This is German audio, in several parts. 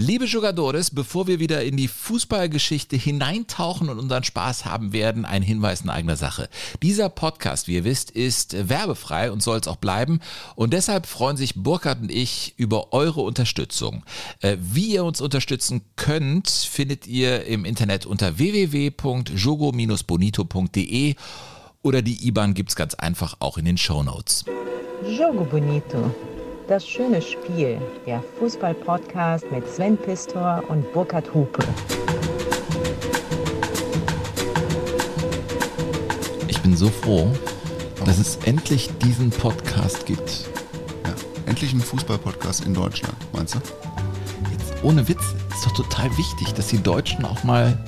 Liebe Jugadores, bevor wir wieder in die Fußballgeschichte hineintauchen und unseren Spaß haben werden, ein Hinweis in eigener Sache. Dieser Podcast, wie ihr wisst, ist werbefrei und soll es auch bleiben. Und deshalb freuen sich Burkhard und ich über eure Unterstützung. Äh, wie ihr uns unterstützen könnt, findet ihr im Internet unter www.jogo-bonito.de oder die IBAN es ganz einfach auch in den Show Notes. Jogo Bonito. Das schöne Spiel, der Fußball-Podcast mit Sven Pistor und Burkhard Hupe. Ich bin so froh, dass es endlich diesen Podcast gibt. Ja, endlich ein Fußball-Podcast in Deutschland, meinst du? Jetzt ohne Witz, ist doch total wichtig, dass die Deutschen auch mal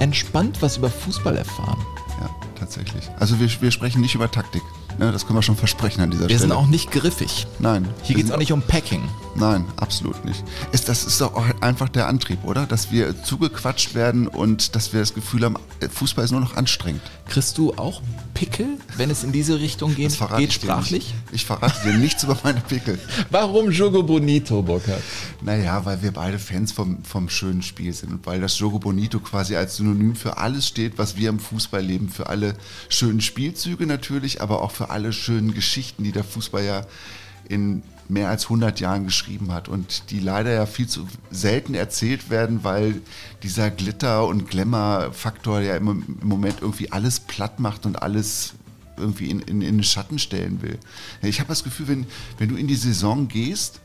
entspannt was über Fußball erfahren. Ja, tatsächlich. Also wir, wir sprechen nicht über Taktik. Ne, das können wir schon versprechen an dieser Wir Stelle. sind auch nicht griffig. Nein. Hier geht es auch nicht um Packing. Nein, absolut nicht. Ist, das ist doch auch einfach der Antrieb, oder? Dass wir zugequatscht werden und dass wir das Gefühl haben, Fußball ist nur noch anstrengend. Kriegst du auch Pickel, wenn es in diese Richtung geht, geht sprachlich? Ich verrate dir nichts über meine Pickel. Warum Jogo Bonito, Burkhard? Naja, weil wir beide Fans vom, vom schönen Spiel sind und weil das Jogo Bonito quasi als Synonym für alles steht, was wir im Fußball leben. Für alle schönen Spielzüge natürlich, aber auch für alle schönen Geschichten, die der Fußball ja in mehr als 100 Jahren geschrieben hat und die leider ja viel zu selten erzählt werden, weil dieser Glitter- und Glamour-Faktor ja im, im Moment irgendwie alles platt macht und alles irgendwie in, in, in den Schatten stellen will. Ich habe das Gefühl, wenn, wenn du in die Saison gehst,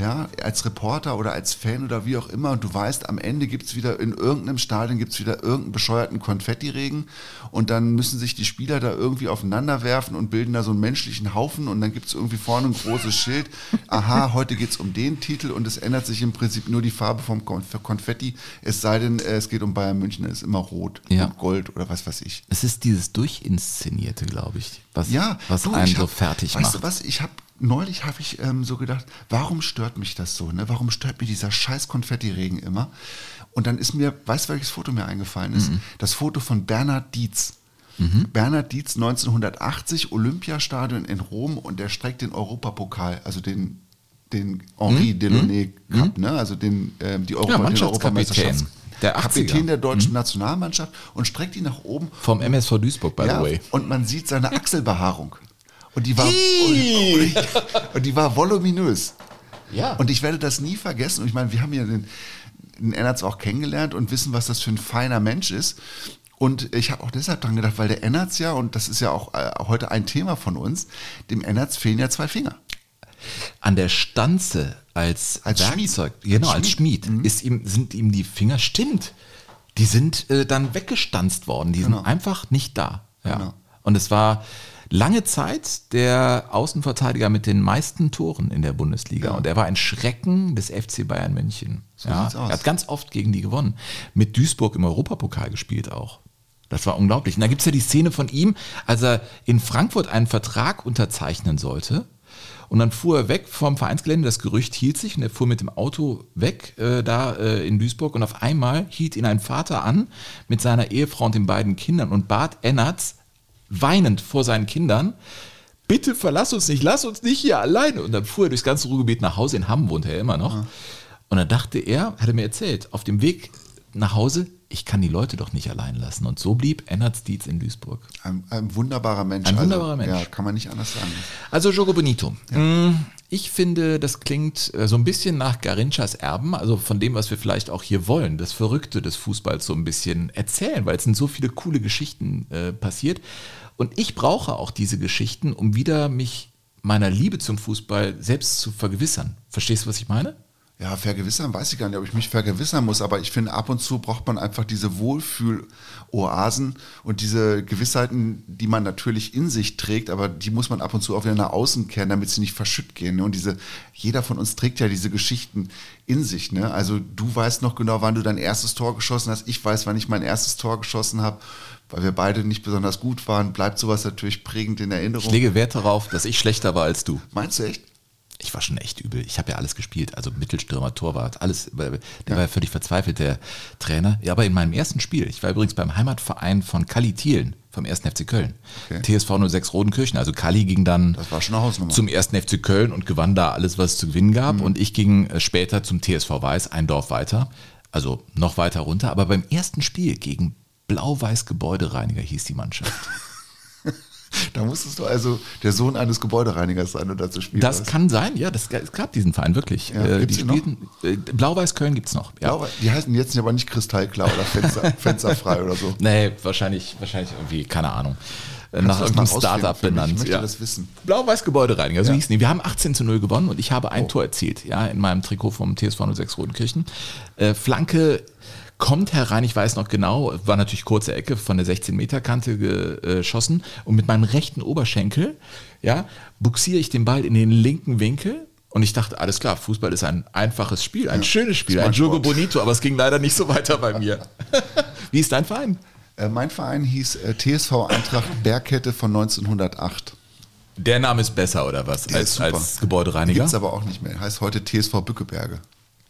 ja, als Reporter oder als Fan oder wie auch immer, und du weißt, am Ende gibt es wieder in irgendeinem Stadion gibt es wieder irgendeinen bescheuerten Konfettiregen und dann müssen sich die Spieler da irgendwie aufeinander werfen und bilden da so einen menschlichen Haufen und dann gibt es irgendwie vorne ein großes Schild. Aha, heute geht es um den Titel und es ändert sich im Prinzip nur die Farbe vom Konf- Konfetti, es sei denn, äh, es geht um Bayern München, dann ist immer rot Ja. und Gold oder was weiß ich. Es ist dieses Durchinszenierte, glaube ich, was, Ja, was du, einen ich so hab- fertig weißt macht. Du was, ich habe neulich habe ich ähm, so gedacht, warum stört mich das so? Ne? Warum stört mich dieser scheiß Konfettiregen immer? Und dann ist mir, weißt du, welches Foto mir eingefallen ist? Mhm. Das Foto von Bernhard Dietz. Bernhard Dietz 1980 Olympiastadion in Rom und er streckt den Europapokal, also den den Henri Delaunay Cup, ne? also den, ähm, die Europa, Mhm. Mannschaftskapitän Europameisterschafts- der 80er. Kapitän der deutschen Nationalmannschaft und streckt ihn nach oben Vom MSV Duisburg, by ja, the way. Und man sieht seine Achselbehaarung. Und die war, und, und die war voluminös. Ja. Und ich werde das nie vergessen. Und ich meine, wir haben ja den, den Ennertz auch kennengelernt und wissen, was das für ein feiner Mensch ist. Und ich habe auch deshalb dran gedacht, weil der Ennertz ja, und das ist ja auch äh, heute ein Thema von uns, dem Ennertz fehlen ja zwei Finger. An der Stanze als, Als Werkzeug, Schmied. genau, Als als Schmied, Schmied. Mhm. ist ihm, sind ihm die Finger, stimmt, die sind äh, dann weggestanzt worden, die Genau. sind einfach nicht da. Ja. Genau. Und es war lange Zeit der Außenverteidiger mit den meisten Toren in der Bundesliga. Ja. Und er war ein Schrecken des FC Bayern München. So ja. Er hat ganz oft gegen die gewonnen. Mit Duisburg im Europapokal gespielt auch. Das war unglaublich. Und da gibt es ja die Szene von ihm, als er in Frankfurt einen Vertrag unterzeichnen sollte. Und dann fuhr er weg vom Vereinsgelände, das Gerücht hielt sich und er fuhr mit dem Auto weg äh, da äh, in Duisburg und auf einmal hielt ihn ein Vater an mit seiner Ehefrau und den beiden Kindern und bat Ennertz weinend vor seinen Kindern, bitte verlass uns nicht, lass uns nicht hier alleine. Und dann fuhr er durchs ganze Ruhrgebiet nach Hause, in Hamm wohnt er immer noch. Und dann dachte er, hat er mir erzählt, auf dem Weg nach Hause, ich kann die Leute doch nicht allein lassen. Und so blieb Ennertz Dietz in Duisburg. Ein, ein wunderbarer Mensch. Ein wunderbarer also, Mensch. Ja, kann man nicht anders sagen. Also Jogo Bonito. Mm, Ich finde, das klingt äh, so ein bisschen nach Garinchas Erben, also von dem, was wir vielleicht auch hier wollen, das Verrückte des Fußballs so ein bisschen erzählen, weil es sind so viele coole Geschichten äh, passiert. Und ich brauche auch diese Geschichten, um wieder mich meiner Liebe zum Fußball selbst zu vergewissern. Verstehst du, was ich meine? Ja, vergewissern weiß ich gar nicht, ob ich mich vergewissern muss, aber ich finde, ab und zu braucht man einfach diese Wohlfühl-Oasen und diese Gewissheiten, die man natürlich in sich trägt, aber die muss man ab und zu auch wieder nach außen kehren, damit sie nicht verschütt gehen. ne? Und diese, jeder von uns trägt ja diese Geschichten in sich. Ne? Also du weißt noch genau, wann du dein erstes Tor geschossen hast. Ich weiß, wann ich mein erstes Tor geschossen habe, weil wir beide nicht besonders gut waren. Bleibt sowas natürlich prägend in Ich Erinnerung. lege Wert darauf, dass ich schlechter war als du. Meinst du echt? Ich war schon echt übel. Ich habe ja alles gespielt, also Mittelstürmer, Torwart, alles. Der ja. war ja völlig verzweifelt, der Trainer. Ja, aber in meinem ersten Spiel, ich war übrigens beim Heimatverein von Kali Thielen vom 1. FC Köln. Okay. TSV 06 Rodenkirchen. Also Kali ging dann zum 1. FC Köln und gewann da alles, was es zu gewinnen gab. Mhm. Und ich ging äh, später zum TSV Weiß, ein Dorf weiter. Also noch weiter runter. Aber beim ersten Spiel gegen Blau-Weiß Gebäudereiniger hieß die Mannschaft. Da musstest du also der Sohn eines Gebäudereinigers sein und dazu spielen. Das kann sein, ja, das, es gab diesen Verein wirklich. Ja, äh, die spielten, äh, Blau-Weiß Köln gibt es noch. Ja. die heißen jetzt aber nicht kristallklar oder Fenster, fensterfrei oder so. Nee, wahrscheinlich, wahrscheinlich irgendwie, keine Ahnung. Äh, Kannst nach irgendeinem Startup benannt. Ich möchte ja. das wissen. Blau-Weiß Gebäudereiniger, so ja. hießen die. Wir haben 18 zu 0 gewonnen und ich habe ein oh. Tor erzielt, ja, in meinem Trikot vom TSV 06 Rodenkirchen. Äh, Flanke kommt herein, ich weiß noch genau, war natürlich kurze Ecke von der 16-Meter-Kante geschossen und mit meinem rechten Oberschenkel, ja, buxiere ich den Ball in den linken Winkel und ich dachte, alles klar, Fußball ist ein einfaches Spiel, ein ja, schönes Spiel, ein Jogo Bonito, aber es ging leider nicht so weiter bei mir. Wie ist dein Verein? Äh, mein Verein hieß äh, TSV Eintracht Bergkette von 1908. Der Name ist besser oder was? Der als, als Gebäudereiniger? Gibt es aber auch nicht mehr. Heißt heute TSV Bückeberge.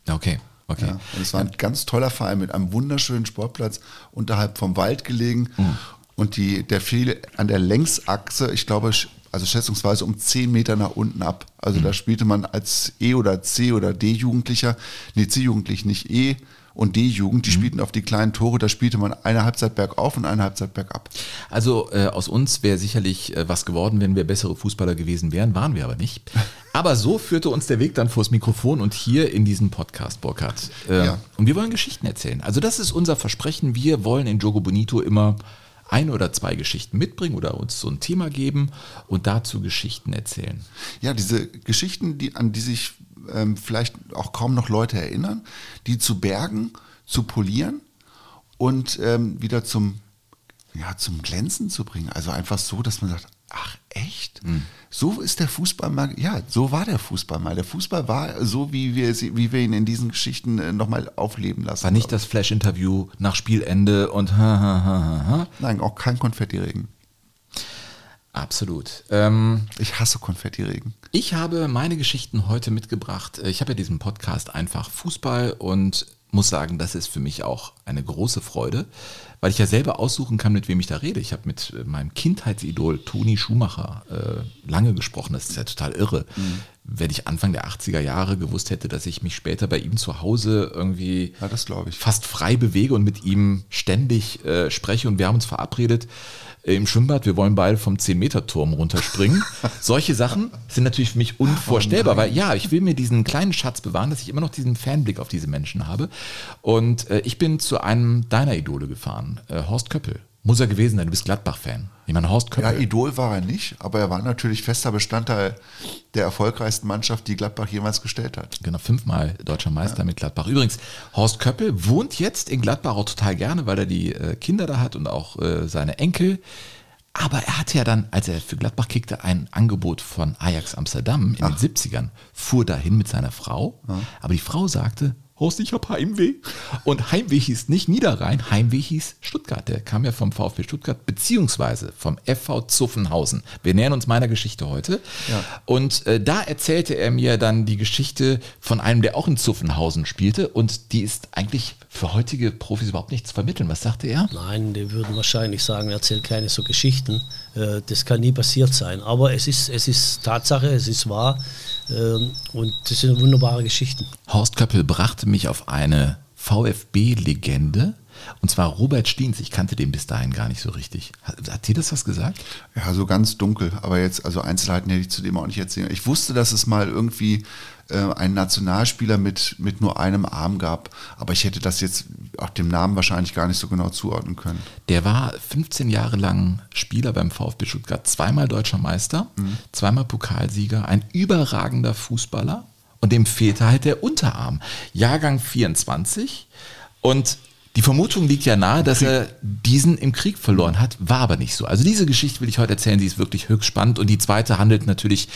Okay. Okay. Ja, und es war ein ganz toller Verein mit einem wunderschönen Sportplatz unterhalb vom Wald gelegen. Mhm. Und die, der fiel an der Längsachse, ich glaube, also schätzungsweise um 10 Meter nach unten ab. Also mhm. da spielte man als E- oder C- oder D-Jugendlicher, nee, C-Jugendlich nicht E- und D-Jugend, die mhm. spielten auf die kleinen Tore, da spielte man eine Halbzeit bergauf und eine Halbzeit bergab. Also äh, aus uns wäre sicherlich äh, was geworden, wenn wir bessere Fußballer gewesen wären, waren wir aber nicht. Aber so führte uns der Weg dann vors Mikrofon und hier in diesen Podcast, Burkhard. Äh, ja. Und wir wollen Geschichten erzählen. Also das ist unser Versprechen. Wir wollen in Jogo Bonito immer ein oder zwei Geschichten mitbringen oder uns so ein Thema geben und dazu Geschichten erzählen. Ja, diese Geschichten, die, an die sich ähm, vielleicht auch kaum noch Leute erinnern, die zu bergen, zu polieren und ähm, wieder zum, ja, zum Glänzen zu bringen. Also einfach so, dass man sagt, ach echt? Mhm. So ist der Fußball mal, ja, so war der Fußball mal. Der Fußball war so, wie wir, wie wir ihn in diesen Geschichten äh, nochmal aufleben lassen. War nicht das Flash-Interview nach Spielende und ha, ha, ha, ha. Nein, auch kein Konfettiregen. Absolut. Ähm, ich hasse Konfettiregen. Ich habe meine Geschichten heute mitgebracht. Ich habe ja diesen Podcast einfach Fußball und muss sagen, das ist für mich auch eine große Freude, weil ich ja selber aussuchen kann, mit wem ich da rede. Ich habe mit meinem Kindheitsidol Toni Schumacher äh, lange gesprochen. Das ist ja total irre. Mhm. Wenn ich Anfang der 80er Jahre gewusst hätte, dass ich mich später bei ihm zu Hause irgendwie ja, fast frei bewege und mit ihm ständig äh, spreche und wir haben uns verabredet, äh, im Schwimmbad, wir wollen beide vom 10-Meter-Turm runterspringen. Solche Sachen sind natürlich für mich unvorstellbar, oh weil ja, ich will mir diesen kleinen Schatz bewahren, dass ich immer noch diesen Fanblick auf diese Menschen habe. Und äh, ich bin zu einem deiner Idole gefahren, äh, Horst Köppel. Muss er gewesen sein, du bist Gladbach-Fan. Ich meine, Horst Köppel. Ja, Idol war er nicht, aber er war natürlich fester Bestandteil der erfolgreichsten Mannschaft, die Gladbach jemals gestellt hat. Genau, fünfmal deutscher Meister ja. mit Gladbach. Übrigens, Horst Köppel wohnt jetzt in Gladbach auch total gerne, weil er die äh, Kinder da hat und auch äh, seine Enkel. Aber er hatte ja dann, als er für Gladbach kickte, ein Angebot von Ajax Amsterdam in Ach. den 70ern, fuhr dahin mit seiner Frau. Ja. Aber die Frau sagte, Horst, ich habe Heimweh. Und Heimweh hieß nicht Niederrhein, Heimweh hieß Stuttgart. Der kam ja vom VfB Stuttgart, beziehungsweise vom FV Zuffenhausen. Wir nähern uns meiner Geschichte heute. Ja. Und äh, da erzählte er mir dann die Geschichte von einem, der auch in Zuffenhausen spielte. Und die ist eigentlich für heutige Profis überhaupt nichts vermitteln. Was sagte er? Nein, die würden wahrscheinlich sagen, er erzählt keine so Geschichten. Äh, das kann nie passiert sein. Aber es ist, es ist Tatsache, es ist wahr. Ähm, und das sind wunderbare Geschichten. Horst Köppel brachte mich auf eine VfB-Legende. Und zwar Robert Stiens, ich kannte den bis dahin gar nicht so richtig. Hat, hat dir das was gesagt? Ja, so ganz dunkel, aber jetzt, also Einzelheiten hätte ich zu dem auch nicht erzählen. Ich wusste, dass es mal irgendwie äh, einen Nationalspieler mit, mit nur einem Arm gab. Aber ich hätte das jetzt auch dem Namen wahrscheinlich gar nicht so genau zuordnen können. Der war 15 Jahre lang Spieler beim VfB Stuttgart, zweimal deutscher Meister, mhm. zweimal Pokalsieger, ein überragender Fußballer. Und dem fehlte halt der Unterarm. Jahrgang 24. Und die Vermutung liegt ja nahe, dass er diesen im Krieg verloren hat, war aber nicht so. Also diese Geschichte will ich heute erzählen, die ist wirklich höchst spannend und die zweite handelt natürlich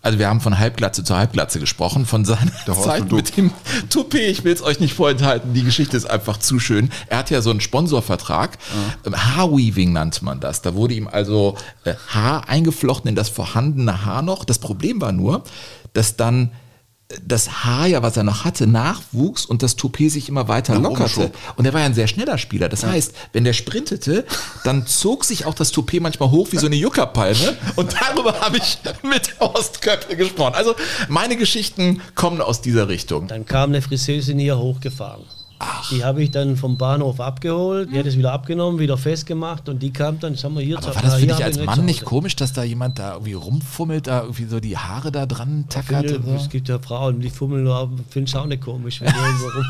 also wir haben von Halbglatze zu Halbglatze gesprochen, von seiner Zeit mit dem Toupet. Ich will es euch nicht vorenthalten, die Geschichte ist einfach zu schön. Er hat ja so einen Sponsorvertrag, ja. Haarweaving nannte man das. Da wurde ihm also äh, Haar eingeflochten in das vorhandene Haar noch. Das Problem war nur, dass dann das Haar ja, was er noch hatte, nachwuchs und das Toupet sich immer weiter Nach lockerte. Und er war ja ein sehr schneller Spieler. Das heißt, wenn der sprintete, dann zog sich auch das Toupet manchmal hoch wie so eine Juckerpalme. Und darüber habe ich mit Horst Köppel gesprochen. Also meine Geschichten kommen aus dieser Richtung. Dann kam eine Friseusin hier hochgefahren. Die habe ich dann vom Bahnhof abgeholt, die hat es wieder abgenommen, wieder festgemacht und die kam dann, sagen wir hier, Aber war das für dich als Mann nicht komisch, dass da jemand da irgendwie rumfummelt, da irgendwie so die Haare da dran tackert? Nö, und Es So? gibt ja Frauen, die fummeln nur, finde ich auch nicht komisch. Wenn die irgendwo rum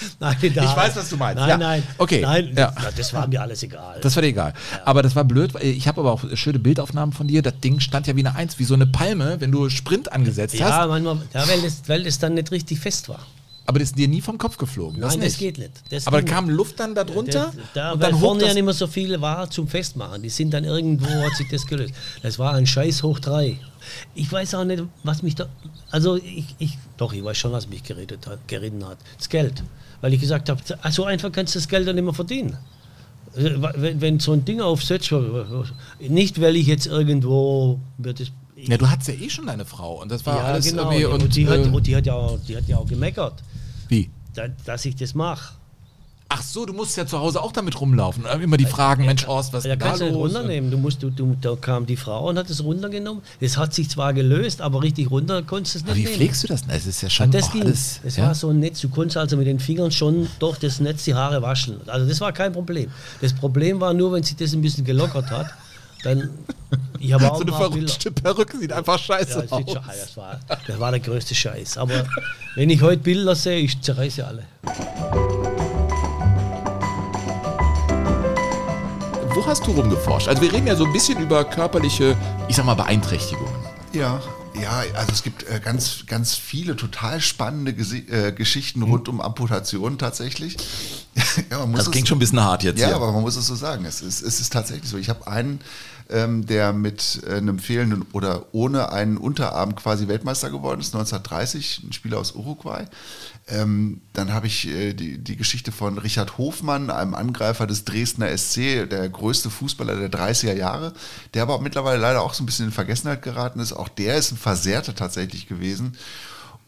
nein, Ich weiß, was du meinst. Nein, Ja. nein. Okay. Nein, Ja. das war mir alles egal. Das war dir egal. Aber das war blöd. weil Ich habe aber auch schöne Bildaufnahmen von dir. Das Ding stand ja wie eine Eins, wie so eine Palme, wenn du Sprint angesetzt ja, hast. manchmal, ja, weil, das, weil das dann nicht richtig fest war. Aber das ist dir nie vom Kopf geflogen. Das Nein, nicht. das geht nicht. Das aber ging kam. Luft dann da drunter? Da, und weil dann hoch vorne ja nicht mehr so viel war zum Festmachen. Die sind dann irgendwo, hat sich das gelöst. Das war ein Scheiß hoch drei. Ich weiß auch nicht, was mich da. Also, ich, ich doch, ich weiß schon, was mich geredet hat, geritten hat. Das Geld. Weil ich gesagt habe, so einfach kannst du das Geld dann nicht mehr verdienen. Wenn, wenn so ein Ding aufsetzt, nicht weil ich jetzt irgendwo. Wird das, ja, du hattest ja eh schon deine Frau. Und das war ja, alles genau. irgendwie. Und, Und, die, hat, äh, und die, hat ja, auch- die hat ja auch gemeckert, wie? da, dass ich das mache. Ach so, du musst ja zu Hause auch damit rumlaufen. Und immer die Fragen, Mensch, Horst, was ist Ja, da kannst du nicht los? runternehmen. Du musst, du, du, da kam die Frau und hat es runtergenommen. Es hat sich zwar gelöst, aber richtig runter konntest du es nicht Aber wie nehmen. pflegst du das? Es ist ja Ja, schon das auch ging. alles. Es ja? war so ein Netz. Du konntest also mit den Fingern schon durch das Netz die Haare waschen. Also das war kein Problem. Das Problem war nur, wenn sich das ein bisschen gelockert hat, dann. Ich habe auch so eine ein paar Bilder- verrutschte Perücke sieht einfach scheiße Ja, das, aus. schon, das, war, das war der größte Scheiß. Aber wenn ich heute Bilder sehe, ich zerreiße alle. Wo hast du rumgeforscht? Also wir reden ja so ein bisschen über körperliche, ich sag mal, Beeinträchtigungen. Ja, ja, also es gibt äh, ganz, ganz viele total spannende Gesi äh, Geschichten rund um Amputationen tatsächlich. Ja, Das klingt schon ein bisschen hart jetzt Ja, hier. aber man muss es so sagen. Es ist, es ist tatsächlich so. Ich habe einen, ähm, der mit äh, einem fehlenden oder ohne einen Unterarm quasi Weltmeister geworden ist, 1930, ein Spieler aus Uruguay. Ähm, dann habe ich äh, die, die Geschichte von Richard Hofmann, einem Angreifer des Dresdner SC, der größte Fußballer der 30er Jahre, der aber mittlerweile leider auch so ein bisschen in Vergessenheit geraten ist. Auch der ist ein Versehrter tatsächlich gewesen.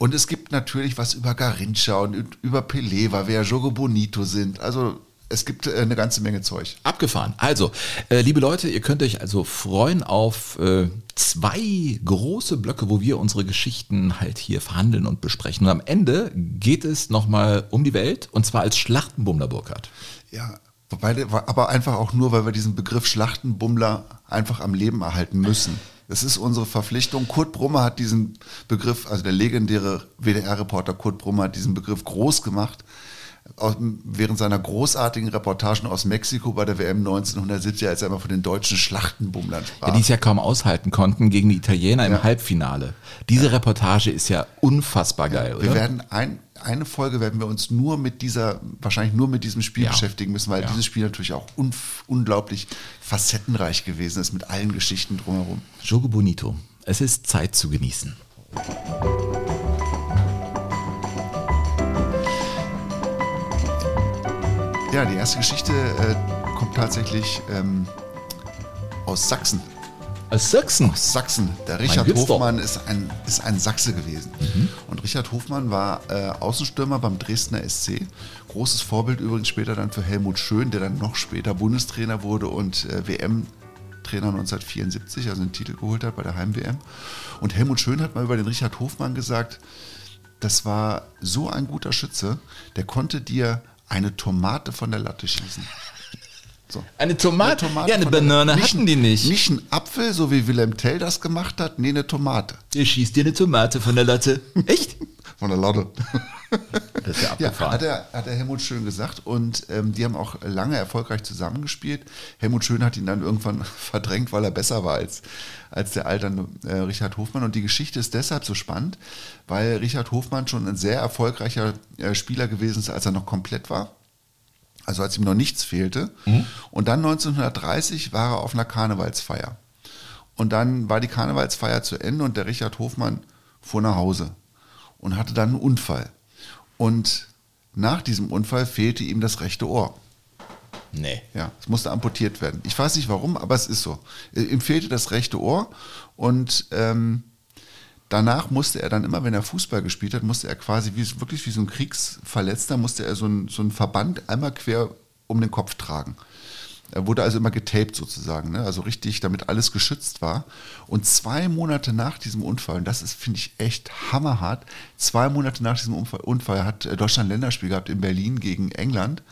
Und es gibt natürlich was über Garincha und über Pelé, weil wir ja Jogo Bonito sind. Also es gibt äh, eine ganze Menge Zeug. Abgefahren. Also, äh, liebe Leute, ihr könnt euch also freuen auf äh, zwei große Blöcke, wo wir unsere Geschichten halt hier verhandeln und besprechen. Und am Ende geht es nochmal um die Welt und zwar als Schlachtenbummler Burkhardt. Ja, wobei, aber einfach auch nur, weil wir diesen Begriff Schlachtenbummler einfach am Leben erhalten müssen. Das ist unsere Verpflichtung. Kurt Brummer hat diesen Begriff, also der legendäre WDR-Reporter Kurt Brummer hat diesen Begriff groß gemacht. Während seiner großartigen Reportagen aus Mexiko bei der WM 1970, als er immer von den deutschen Schlachtenbummlern sprach. Ja, die es ja kaum aushalten konnten gegen die Italiener im Ja. Halbfinale. Diese Reportage ist ja unfassbar geil, Wir oder? werden ein, eine Folge werden wir uns nur mit dieser, wahrscheinlich nur mit diesem Spiel Ja. beschäftigen müssen, weil Ja. dieses Spiel natürlich auch un, unglaublich facettenreich gewesen ist mit allen Geschichten drumherum. Jogo Bonito. Es ist Zeit zu genießen. Ja, die erste Geschichte äh, kommt tatsächlich ähm, aus Sachsen. Aus Sachsen. Aus Sachsen. Der Richard. Hofmann ist ein, ist ein Sachse gewesen. Und Richard Hofmann war äh, Außenstürmer beim Dresdner SC. Großes Vorbild übrigens später dann für Helmut Schön, der dann noch später Bundestrainer wurde und äh, WM-Trainer 1974, also einen Titel geholt hat bei der Heim-WM. Und Helmut Schön hat mal über den Richard Hofmann gesagt, das war so ein guter Schütze, der konnte dir eine Tomate von der Latte schießen. So. Eine Tomate? ja, eine von der- Banane nicht hatten die nicht. Nicht ein Apfel, so wie Wilhelm Tell das gemacht hat, nee, eine Tomate. Ihr schießt dir eine Tomate von der Latte. Echt? Von der Latte. Das ist ja Ja, abgefahren. hat er, hat er Helmut Schön gesagt und ähm, die haben auch lange erfolgreich zusammengespielt. Helmut Schön hat ihn dann irgendwann verdrängt, weil er besser war als, als der alternde äh, Richard Hofmann. Und die Geschichte ist deshalb so spannend, weil Richard Hofmann schon ein sehr erfolgreicher äh, Spieler gewesen ist, als er noch komplett war. Also als ihm noch nichts fehlte. Und dann 1930 war er auf einer Karnevalsfeier. Und dann war die Karnevalsfeier zu Ende und der Richard Hofmann fuhr nach Hause und hatte dann einen Unfall. Und nach diesem Unfall fehlte ihm das rechte Ohr. nee. Ja, es musste amputiert werden. Ich weiß nicht warum, aber es ist so. Äh, Ihm fehlte das rechte Ohr und ähm, danach musste er dann immer, wenn er Fußball gespielt hat, musste er quasi wie, wirklich wie so ein Kriegsverletzter, musste er so ein, so Verband einmal quer um den Kopf tragen. Er wurde also immer getaped sozusagen, ne? also richtig, damit alles geschützt war. Und zwei Monate nach diesem Unfall, und das ist, finde ich, echt hammerhart, zwei Monate nach diesem Unfall, Unfall hat Deutschland ein Länderspiel gehabt in Berlin gegen England.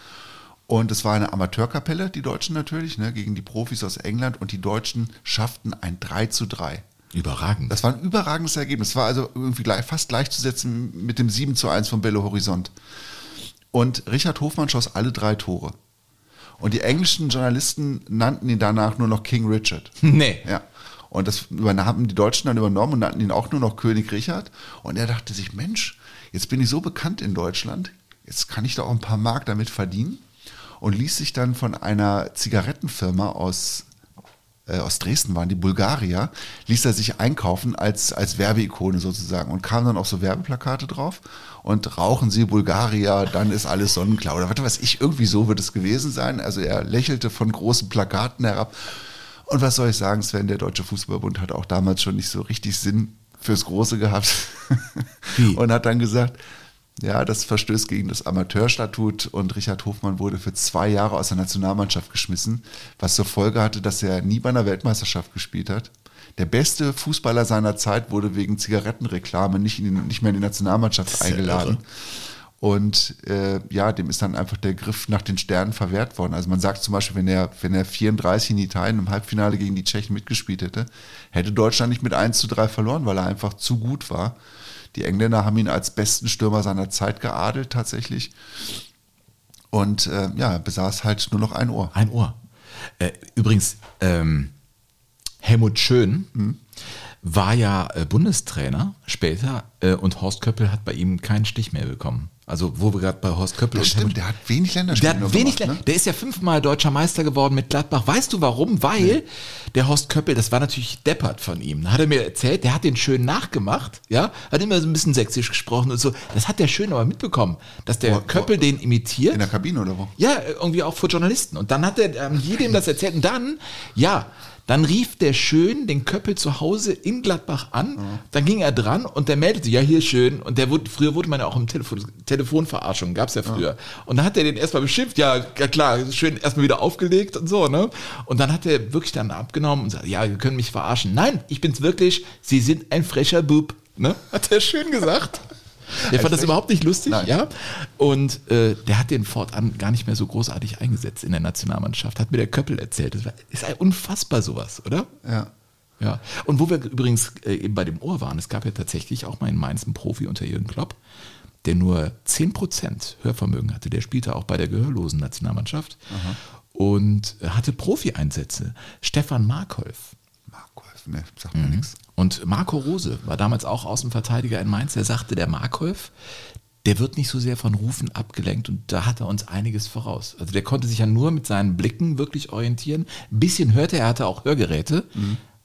Und es war eine Amateurkapelle, die Deutschen natürlich, ne, gegen die Profis aus England. Und die Deutschen schafften ein 3 zu 3. Überragend. Das war ein überragendes Ergebnis. Das war also irgendwie gleich, fast gleichzusetzen mit dem 7 zu 1 von Belo Horizont. Und Richard Hofmann schoss alle drei Tore. Und die englischen Journalisten nannten ihn danach nur noch King Richard. Nee. Ja. Und das haben die Deutschen dann übernommen und nannten ihn auch nur noch König Richard. Und er dachte sich, Mensch, jetzt bin ich so bekannt in Deutschland, jetzt kann ich da auch ein paar Mark damit verdienen. Und ließ sich dann von einer Zigarettenfirma aus äh, aus Dresden waren, die Bulgarier, ließ er sich einkaufen als, als Werbeikone sozusagen und kam dann auch so Werbeplakate drauf und rauchen Sie Bulgarier, dann ist alles sonnenklar oder was weiß ich, irgendwie so wird es gewesen sein. Also er lächelte von großen Plakaten herab. Und was soll ich sagen, Sven, der Deutsche Fußballbund hat auch damals schon nicht so richtig Sinn fürs Große gehabt und hat dann gesagt, ja, das verstößt gegen das Amateurstatut und Richard Hofmann wurde für zwei Jahre aus der Nationalmannschaft geschmissen, was zur Folge hatte, dass er nie bei einer Weltmeisterschaft gespielt hat. Der beste Fußballer seiner Zeit wurde wegen Zigarettenreklame nicht, in nicht mehr in die Nationalmannschaft eingeladen. Und äh, ja, dem ist dann einfach der Griff nach den Sternen verwehrt worden. Also man sagt zum Beispiel, wenn er, wenn er 34 in Italien im Halbfinale gegen die Tschechen mitgespielt hätte, hätte Deutschland nicht mit 1 zu 3 verloren, weil er einfach zu gut war. Die Engländer haben ihn als besten Stürmer seiner Zeit geadelt tatsächlich. Und äh, ja, besaß halt nur noch ein Ohr. Ein Ohr. Äh, übrigens, ähm, Helmut Schön Hm? War ja äh, Bundestrainer später äh, und Horst Köppel hat bei ihm keinen Stich mehr bekommen. Also wo wir gerade bei Horst Köppel Das und stimmt, Helmut der hat wenig der Länderspiele hat nur wenig, gemacht, ne? der ist ja fünfmal deutscher Meister geworden mit Gladbach. Weißt du warum? Weil der Horst Köppel, das war natürlich deppert von ihm. Da hat er mir erzählt, der hat den schön nachgemacht, ja, hat immer so ein bisschen sächsisch gesprochen und so. Das hat der schön aber mitbekommen, dass der Wo- wo- Köppel den imitiert. In der Kabine oder wo? Ja, irgendwie auch vor Journalisten. Und dann hat er ähm, jedem das erzählt. Und dann, ja, dann rief der Schön den Köppel zu Hause in Gladbach an. Dann ging er dran und der meldete, ja, hier Schön. Und der wurde, früher wurde man ja auch im Telefon, Telefonverarschung, gab's ja früher. Und dann hat er den erstmal beschimpft, ja, ja klar, schön erstmal wieder aufgelegt und so, ne? Und dann hat er wirklich dann abgenommen und sagt, ja, Sie können mich verarschen. Nein, ich bin's wirklich, Sie sind ein frecher Bub, ne? Hat er schön gesagt. Der fand das überhaupt nicht lustig, Nein. ja. Und äh, der hat den fortan gar nicht mehr so großartig eingesetzt in der Nationalmannschaft. Hat mir der Köppel erzählt. Das war, ist ein unfassbar sowas, oder? Ja. Ja. Und wo wir übrigens äh, eben bei dem Ohr waren, es gab ja tatsächlich auch mal in Mainz einen Profi unter Jürgen Klopp, der nur 10% Hörvermögen hatte. Der spielte auch bei der gehörlosen Nationalmannschaft und hatte Profi-Einsätze. Stefan Markholf. Marco, ne, sagt mir nichts. Und Marco Rose war damals auch Außenverteidiger in Mainz. Der sagte, der Markholf, der wird nicht so sehr von Rufen abgelenkt und da hat er uns einiges voraus. Also der konnte sich ja nur mit seinen Blicken wirklich orientieren. Ein bisschen hörte er, hatte auch Hörgeräte,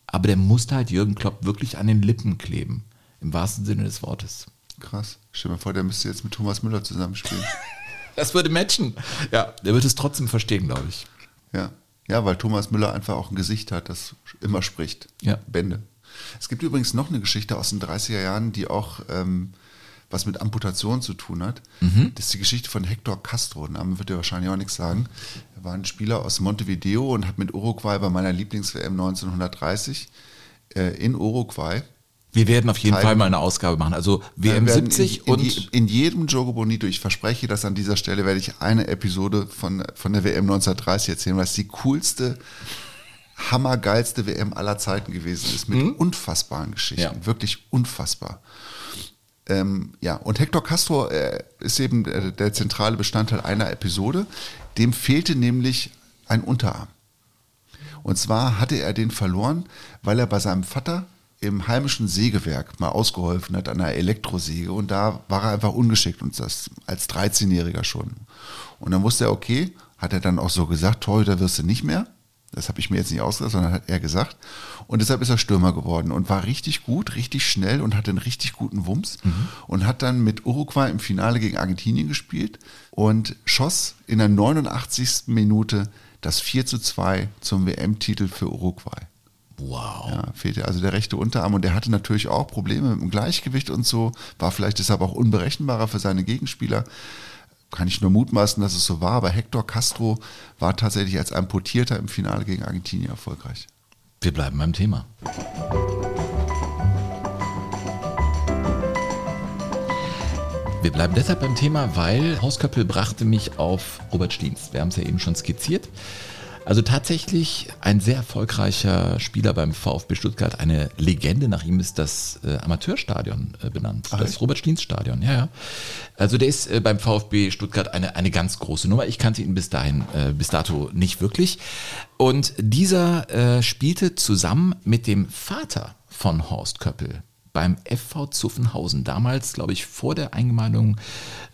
aber der musste halt Jürgen Klopp wirklich an den Lippen kleben. Im wahrsten Sinne des Wortes. Krass. Stell dir mal vor, der müsste jetzt mit Thomas Müller zusammenspielen. Das würde matchen. Ja, der wird es trotzdem verstehen, glaube ich. ja. Ja, weil Thomas Müller einfach auch ein Gesicht hat, das immer spricht. Ja. Bände. Es gibt übrigens noch eine Geschichte aus den 30er Jahren, die auch ähm, was mit Amputation zu tun hat. Das ist die Geschichte von Hector Castro. Name wird dir wahrscheinlich auch nichts sagen. Er war ein Spieler aus Montevideo und hat mit Uruguay bei meiner Lieblings-WM 1930 äh, in Uruguay Wir werden auf jeden Teil- Fall mal eine Ausgabe machen. Also WM wir werden 70 in, in, und in jedem Jogo Bonito, ich verspreche das an dieser Stelle, werde ich eine Episode von, von der WM 1930 erzählen, es die coolste, hammergeilste WM aller Zeiten gewesen ist, mit unfassbaren Geschichten. Ja. Wirklich unfassbar. Ähm, ja, und Hector Castro äh, ist eben der, der zentrale Bestandteil einer Episode. Dem fehlte nämlich ein Unterarm. Und zwar hatte er den verloren, weil er bei seinem Vater im heimischen Sägewerk mal ausgeholfen hat an einer Elektrosäge und da war er einfach ungeschickt und das als 13-Jähriger schon. Und dann wusste er, okay, hat er dann auch so gesagt, Torhüter wirst du nicht mehr. Das habe ich mir jetzt nicht ausgedacht, sondern hat er gesagt. Und deshalb ist er Stürmer geworden und war richtig gut, richtig schnell und hatte einen richtig guten Wumms und hat dann mit Uruguay im Finale gegen Argentinien gespielt und schoss in der 89. Minute das 4 zu 2 zum WM-Titel für Uruguay. Wow. Ja, fehlte also der rechte Unterarm und der hatte natürlich auch Probleme mit dem Gleichgewicht und so, war vielleicht deshalb auch unberechenbarer für seine Gegenspieler. Kann ich nur mutmaßen, dass es so war, aber Hector Castro war tatsächlich als Amputierter im Finale gegen Argentinien erfolgreich. Wir bleiben beim Thema. Wir bleiben deshalb beim Thema, weil Hausköppel brachte mich auf Robert Stiens. Wir haben es ja eben schon skizziert. Also tatsächlich ein sehr erfolgreicher Spieler beim VfB Stuttgart, eine Legende. Nach ihm ist das äh, Amateurstadion äh, benannt. Ach, das echt? Robert-Stiens-Stadion, ja, ja. Also der ist äh, beim VfB Stuttgart eine, eine ganz große Nummer. Ich kannte ihn bis dahin, äh, bis dato nicht wirklich. Und dieser äh, spielte zusammen mit dem Vater von Horst Köppel beim FV Zuffenhausen. Damals, glaube ich, vor der Eingemeindung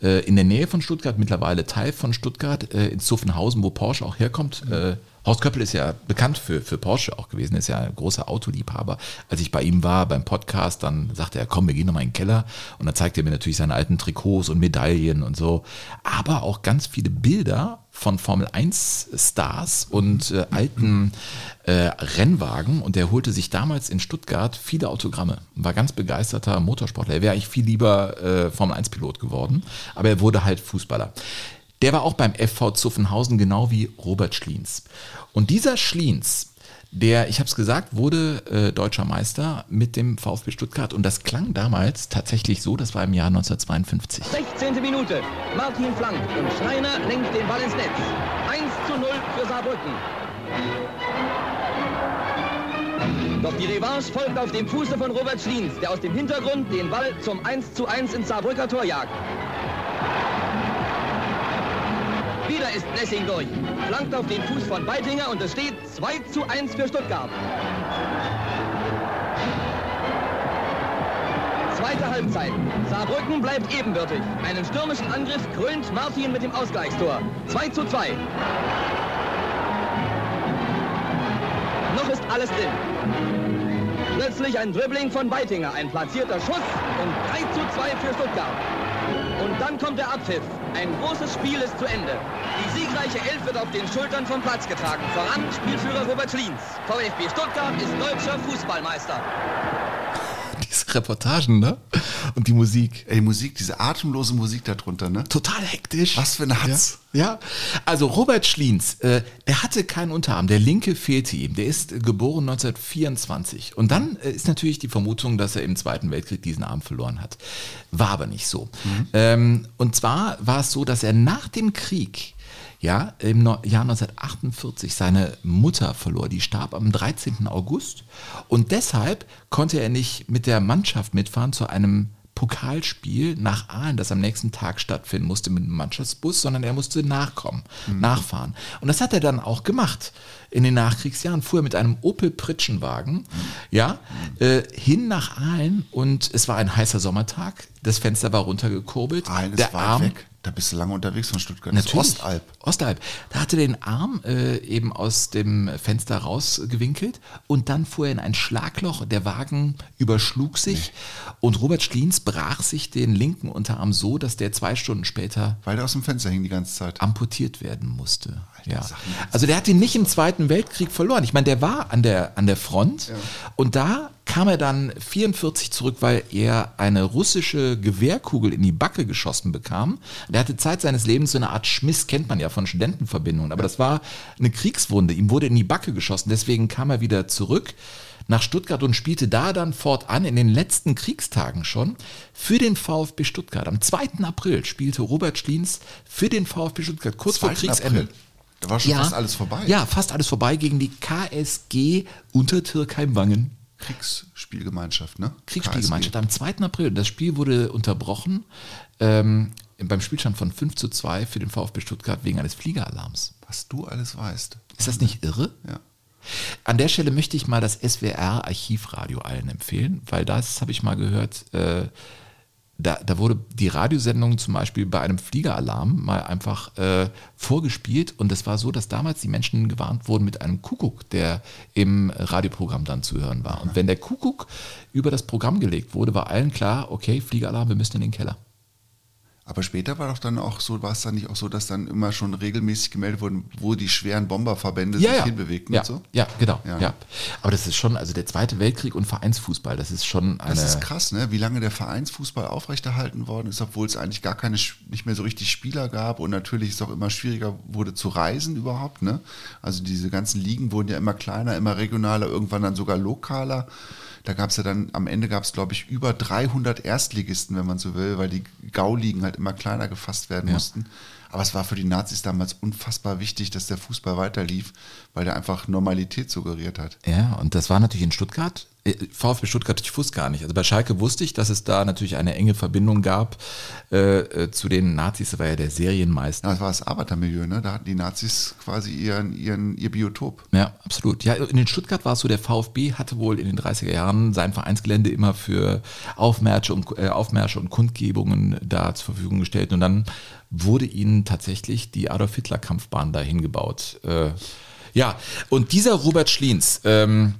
äh, in der Nähe von Stuttgart, mittlerweile Teil von Stuttgart, äh, in Zuffenhausen, wo Porsche auch herkommt. Äh, Horst Köppel ist ja bekannt für, für Porsche auch gewesen, ist ja ein großer Autoliebhaber. Als ich bei ihm war beim Podcast, dann sagte er, komm, wir gehen nochmal in den Keller. Und dann zeigte er mir natürlich seine alten Trikots und Medaillen und so. Aber auch ganz viele Bilder von Formel 1 Stars und äh, alten äh, Rennwagen. Und er holte sich damals in Stuttgart viele Autogramme. War ganz begeisterter Motorsportler. Er wäre eigentlich viel lieber äh, Formel 1 Pilot geworden. Aber er wurde halt Fußballer. Der war auch beim FV Zuffenhausen, genau wie Robert Schliens. Und dieser Schliens, der, ich habe es gesagt, wurde äh, deutscher Meister mit dem VfB Stuttgart. Und das klang damals tatsächlich so, das war im Jahr 1952. 16. Minute. Martin flankt und Schreiner lenkt den Ball ins Netz. 1 zu 0 für Saarbrücken. Doch die Revanche folgt auf dem Fuße von Robert Schliens, der aus dem Hintergrund den Ball zum 1 zu 1 ins Saarbrücker Tor jagt. Wieder ist Blessing durch. Flankt auf den Fuß von Beitinger und es steht 2 zu 1 für Stuttgart. Zweite Halbzeit. Saarbrücken bleibt ebenbürtig. Einen stürmischen Angriff krönt Martin mit dem Ausgleichstor. 2 zu 2. Noch ist alles drin. Plötzlich ein Dribbling von Beitinger, ein platzierter Schuss und 3 zu 2 für Stuttgart. Und dann kommt der Abpfiff. Ein großes Spiel ist zu Ende. Die siegreiche Elf wird auf den Schultern vom Platz getragen. Voran Spielführer Robert Schliens. VfB Stuttgart ist deutscher Fußballmeister. Diese Reportagen, ne? Und die Musik. Ey, Musik, diese atemlose Musik darunter, ne? Total hektisch. Was für ein Hatz. Ja, ja. also Robert Schliens, äh, der hatte keinen Unterarm, der linke fehlte ihm. Der ist äh, geboren 1924. Und dann äh, ist natürlich die Vermutung, dass er im Zweiten Weltkrieg diesen Arm verloren hat. War aber nicht so. Ähm, und zwar war es so, dass er nach dem Krieg ja, im Jahr 1948 seine Mutter verlor. Die starb am 13. August. Und deshalb konnte er nicht mit der Mannschaft mitfahren zu einem Pokalspiel nach Aalen, das am nächsten Tag stattfinden musste mit einem Mannschaftsbus, sondern er musste nachkommen, nachfahren. Und das hat er dann auch gemacht. In den Nachkriegsjahren fuhr er mit einem Opel Pritschenwagen ja, äh, hin nach Aalen und es war ein heißer Sommertag. Das Fenster war runtergekurbelt. Aalen der Arm, weg. Da bist du lange unterwegs von Stuttgart. Das Natürlich. Ostalb. Ostalb. Da hatte er den Arm äh, eben aus dem Fenster rausgewinkelt und dann fuhr er in ein Schlagloch. Der Wagen überschlug sich und Robert Schliens brach sich den linken Unterarm so, dass der zwei Stunden später Weil der aus dem Fenster hing die ganze Zeit. amputiert werden musste. Ja. Sachen. Also der hat ihn nicht im Zweiten Weltkrieg verloren. Ich meine, der war an der, an der Front und da kam er dann 44 zurück, weil er eine russische Gewehrkugel in die Backe geschossen bekam. Der hatte Zeit seines Lebens so eine Art Schmiss, kennt man ja von Studentenverbindungen, aber das war eine Kriegswunde. Ihm wurde in die Backe geschossen, deswegen kam er wieder zurück nach Stuttgart und spielte da dann fortan in den letzten Kriegstagen schon für den VfB Stuttgart. Am 2. April spielte Robert Schliens für den VfB Stuttgart kurz vor 2. Kriegsende. April. Da war schon fast alles vorbei. Ja, fast alles vorbei gegen die KSG Untertürkheim-Wangen. Kriegsspielgemeinschaft, ne? Kriegsspielgemeinschaft am 2. April. Das Spiel wurde unterbrochen ähm, beim Spielstand von 5 zu 2 für den VfB Stuttgart wegen eines Fliegeralarms. Was du alles weißt. Ist das nicht irre? Ja. An der Stelle möchte ich mal das SWR Archivradio allen empfehlen, weil das habe ich mal gehört. Äh, da, da wurde die Radiosendung zum Beispiel bei einem Fliegeralarm mal einfach äh, vorgespielt und es war so, dass damals die Menschen gewarnt wurden mit einem Kuckuck, der im Radioprogramm dann zu hören war. Und wenn der Kuckuck über das Programm gelegt wurde, war allen klar, okay, Fliegeralarm, wir müssen in den Keller. Aber später war doch dann auch so, war es dann nicht auch so, dass dann immer schon regelmäßig gemeldet wurden, wo die schweren Bomberverbände ja, sich ja. hinbewegten ja, und so? Ja, genau. Ja, Ja? Aber das ist schon, also der Zweite Weltkrieg und Vereinsfußball, das ist schon eine. Das ist krass, ne? wie lange der Vereinsfußball aufrechterhalten worden ist, obwohl es eigentlich gar keine, nicht mehr so richtig Spieler gab und natürlich es auch immer schwieriger wurde zu reisen überhaupt. Ne? Also diese ganzen Ligen wurden ja immer kleiner, immer regionaler, irgendwann dann sogar lokaler. Da gab es ja dann, am Ende gab es, glaube ich, über 300 Erstligisten, wenn man so will, weil die Gauligen halt immer kleiner gefasst werden Ja. mussten. Aber es war für die Nazis damals unfassbar wichtig, dass der Fußball weiterlief, weil der einfach Normalität suggeriert hat. Ja, und das war natürlich in Stuttgart. Äh, VfB Stuttgart, ich wusste gar nicht. Also bei Schalke wusste ich, dass es da natürlich eine enge Verbindung gab äh, äh, zu den Nazis. Das war ja der Serienmeister. Ja, das war das Arbeitermilieu, ne? Da hatten die Nazis quasi ihren, ihren, ihr Biotop. Ja, absolut. Ja, in Stuttgart war es so, der VfB hatte wohl in den 30er Jahren sein Vereinsgelände immer für Aufmärsche und, äh, Aufmärsche und Kundgebungen da zur Verfügung gestellt. Und dann wurde ihnen tatsächlich die Adolf-Hitler-Kampfbahn dahin gebaut. Äh, ja, und dieser Robert Schliens, ähm,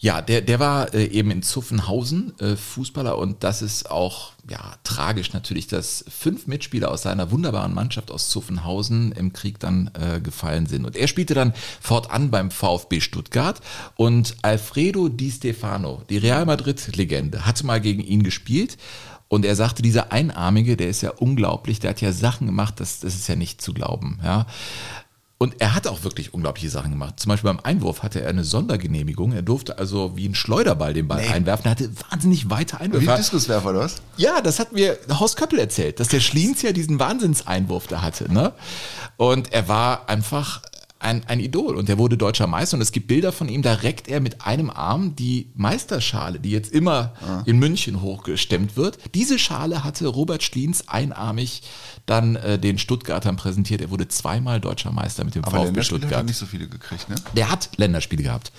ja, der, der war äh, eben in Zuffenhausen äh, Fußballer und das ist auch ja, tragisch natürlich, dass fünf Mitspieler aus seiner wunderbaren Mannschaft aus Zuffenhausen im Krieg dann äh, gefallen sind. Und er spielte dann fortan beim VfB Stuttgart und Alfredo Di Stefano, die Real Madrid-Legende, hatte mal gegen ihn gespielt. Und er sagte, dieser Einarmige, der ist ja unglaublich, der hat ja Sachen gemacht, das, das ist ja nicht zu glauben. Ja. Und er hat auch wirklich unglaubliche Sachen gemacht. Zum Beispiel beim Einwurf hatte er eine Sondergenehmigung. Er durfte also wie ein Schleuderball den Ball einwerfen. Er hatte wahnsinnig weite Wie Einwürfe. ein Diskuswerfer, oder was? Ja, das hat mir Horst Köppel erzählt, dass der Schliens ja diesen Wahnsinnseinwurf da hatte. Ne? Und er war einfach ein, ein Idol und er wurde deutscher Meister und es gibt Bilder von ihm, da reckt er mit einem Arm die Meisterschale, die jetzt immer in München hochgestemmt wird. Diese Schale hatte Robert Schliens einarmig dann äh, den Stuttgartern präsentiert. Er wurde zweimal deutscher Meister mit dem Aber VfB Länderspiele hat er Stuttgart. nicht so viele gekriegt, ne? Der hat Länderspiele gehabt.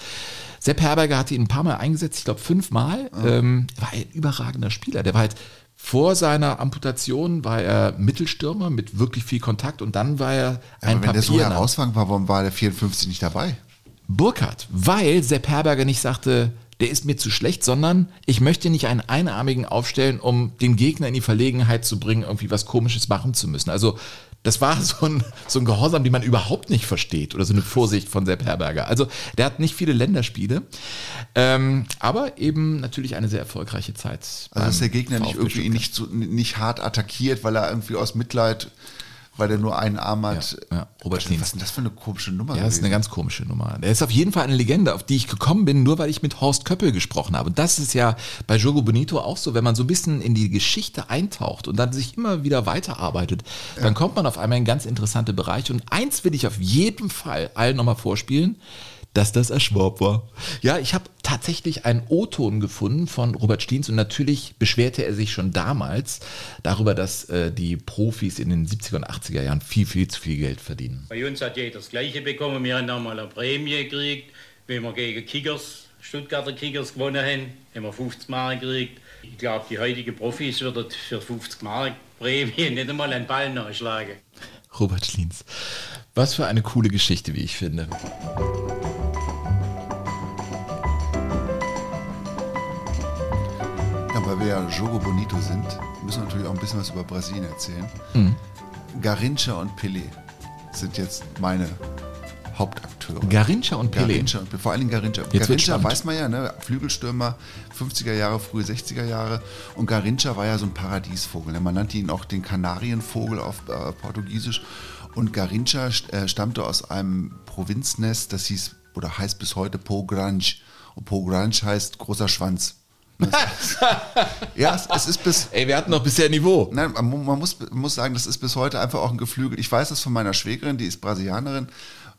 Sepp Herberger hatte ihn ein paar Mal eingesetzt, ich glaube fünfmal. Ähm, war ein überragender Spieler. Der war halt vor seiner Amputation war er Mittelstürmer mit wirklich viel Kontakt und dann war er ein Aber wenn der so Papier. herausragend war, warum war der 54 nicht dabei? Burkhardt, weil Sepp Herberger nicht sagte, der ist mir zu schlecht, sondern ich möchte nicht einen Einarmigen aufstellen, um den Gegner in die Verlegenheit zu bringen, irgendwie was Komisches machen zu müssen. Also das war so ein, so ein Gehorsam, den man überhaupt nicht versteht oder so eine Vorsicht von Sepp Herberger. Also der hat nicht viele Länderspiele, ähm, aber eben natürlich eine sehr erfolgreiche Zeit. Also dass der Gegner nicht irgendwie ihn nicht, so, nicht hart attackiert, weil er irgendwie aus Mitleid, weil er nur einen Arm hat. Ja, ja, Robert was ist denn das für eine komische Nummer? Ja, das ist eine ganz komische Nummer. Er ist auf jeden Fall eine Legende, auf die ich gekommen bin, nur weil ich mit Horst Köppel gesprochen habe. Und das ist ja bei Jogo Bonito auch so, wenn man so ein bisschen in die Geschichte eintaucht und dann sich immer wieder weiterarbeitet, dann kommt man auf einmal in ganz interessante Bereiche. Und eins will ich auf jeden Fall allen nochmal vorspielen, dass das Erschwab war. Ja, ich habe tatsächlich einen O-Ton gefunden von Robert Stiens und natürlich beschwerte er sich schon damals darüber, dass äh, die Profis in den 70er und 80er Jahren viel, viel zu viel Geld verdienen. Bei uns hat jeder das Gleiche bekommen. Wir haben damals eine Prämie gekriegt, wenn wir gegen Kickers, Stuttgarter Kickers gewonnen haben, haben wir 50 Mark gekriegt. Ich glaube, die heutigen Profis würden für 50 Mark Prämie nicht einmal einen Ball nachschlagen. Robert Schliens. Was für eine coole Geschichte, wie ich finde. Weil wir ja Jogo Bonito sind, müssen wir natürlich auch ein bisschen was über Brasilien erzählen. Mhm. Garincha und Pelé sind jetzt meine Hauptakteure. Garincha und Pelé. Garincha, und- vor allen Dingen Garincha. wird's Garincha weiß man ja, ne? Flügelstürmer, 50er Jahre, frühe 60er Jahre. Und Garincha war ja so ein Paradiesvogel. ne? Man nannte ihn auch den Kanarienvogel auf äh, Portugiesisch. Und Garincha äh, stammte aus einem Provinznest, das hieß oder heißt bis heute Pogrange. Und Pogrange heißt großer Schwanz. Ja, es, ist bis, Ey, wir hatten noch bisher Niveau. Nein, man, mu- man muss, man muss sagen, das ist bis heute einfach auch ein Geflügel. Ich weiß das von meiner Schwägerin, die ist Brasilianerin.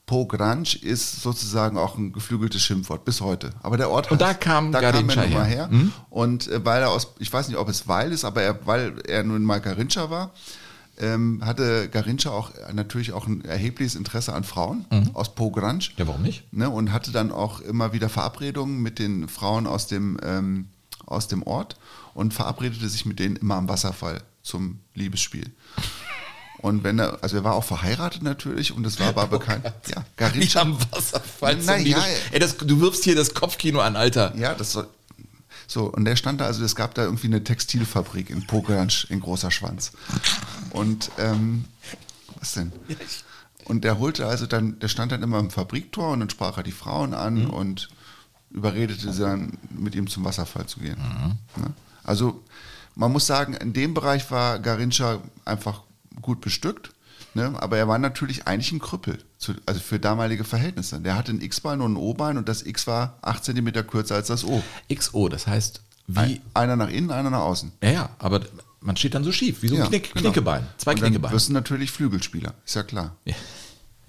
Po Grande ist sozusagen auch ein geflügeltes Schimpfwort bis heute. Aber der Ort Und da heißt- kam da kam Garincha er nun mal her. her. Und äh, weil er aus, ich weiß nicht, ob es weil ist, aber er, weil er nun mal Garincha war, ähm, hatte Garincha auch natürlich auch ein erhebliches Interesse an Frauen aus Po Grande. Ja, warum nicht? Ne, und hatte dann auch immer wieder Verabredungen mit den Frauen aus dem, ähm, aus dem Ort und verabredete sich mit denen immer am Wasserfall zum Liebesspiel. Und wenn er, also er war auch verheiratet natürlich und es war aber bekannt. Ja, Nicht Garincha. am Wasserfall. zum Na ja, Ey, das, du wirfst hier das Kopfkino an, Alter. Ja, das soll, So, und der stand da, also es gab da irgendwie eine Textilfabrik in Pogransch in Großer Schwanz. Und, ähm, was denn? Und der holte also dann, der stand dann immer im Fabriktor und dann sprach er die Frauen an Mhm. und überredete sie dann, mit ihm zum Wasserfall zu gehen. Mhm. Ne? Also man muss sagen, in dem Bereich war Garincha einfach gut bestückt, ne? aber er war natürlich eigentlich ein Krüppel, zu, also für damalige Verhältnisse. Der hatte ein X-Bein und ein O-Bein und das X war 8 cm kürzer als das O. XO, das heißt, wie. Ein, einer nach innen, einer nach außen. Ja, ja, aber man steht dann so schief, wie so ein Ja, Knick, genau. Knickebein. Zwei und dann Knickebeine. wirst du natürlich Flügelspieler, ist ja klar. Ja.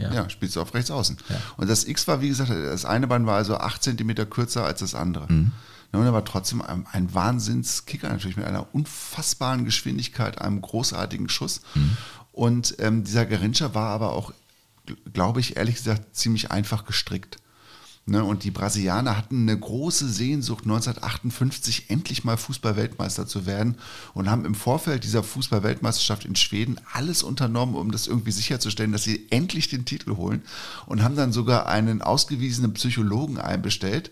Ja. Ja, spielst du auf rechts außen. Ja. Und das X war, wie gesagt, das eine Bein war also 8 cm kürzer als das andere. Mhm. Und er war trotzdem ein, ein Wahnsinnskicker, natürlich mit einer unfassbaren Geschwindigkeit, einem großartigen Schuss. Mhm. Und ähm, dieser Garincha war aber auch, gl- glaube ich, ehrlich gesagt, ziemlich einfach gestrickt. Ne, und die Brasilianer hatten eine große Sehnsucht, 1958 endlich mal Fußball-Weltmeister zu werden und haben im Vorfeld dieser Fußball-Weltmeisterschaft in Schweden alles unternommen, um das irgendwie sicherzustellen, dass sie endlich den Titel holen und haben dann sogar einen ausgewiesenen Psychologen einbestellt,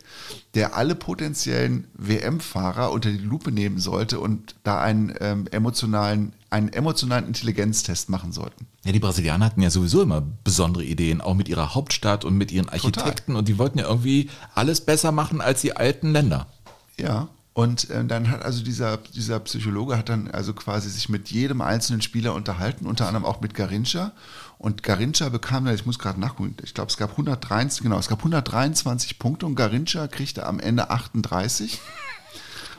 der alle potenziellen WM-Fahrer unter die Lupe nehmen sollte und da einen ähm, emotionalen, einen emotionalen Intelligenztest machen sollten. Ja, die Brasilianer hatten ja sowieso immer besondere Ideen, auch mit ihrer Hauptstadt und mit ihren Architekten. Und die wollten ja irgendwie alles besser machen als die alten Länder. Ja. Und äh, dann hat also dieser, dieser Psychologe hat dann also quasi sich mit jedem einzelnen Spieler unterhalten, unter anderem auch mit Garincha. Und Garincha bekam, dann, ich muss gerade nachgucken, ich glaube, es gab 123, genau, es gab 123 Punkte und Garincha kriegte am Ende 38.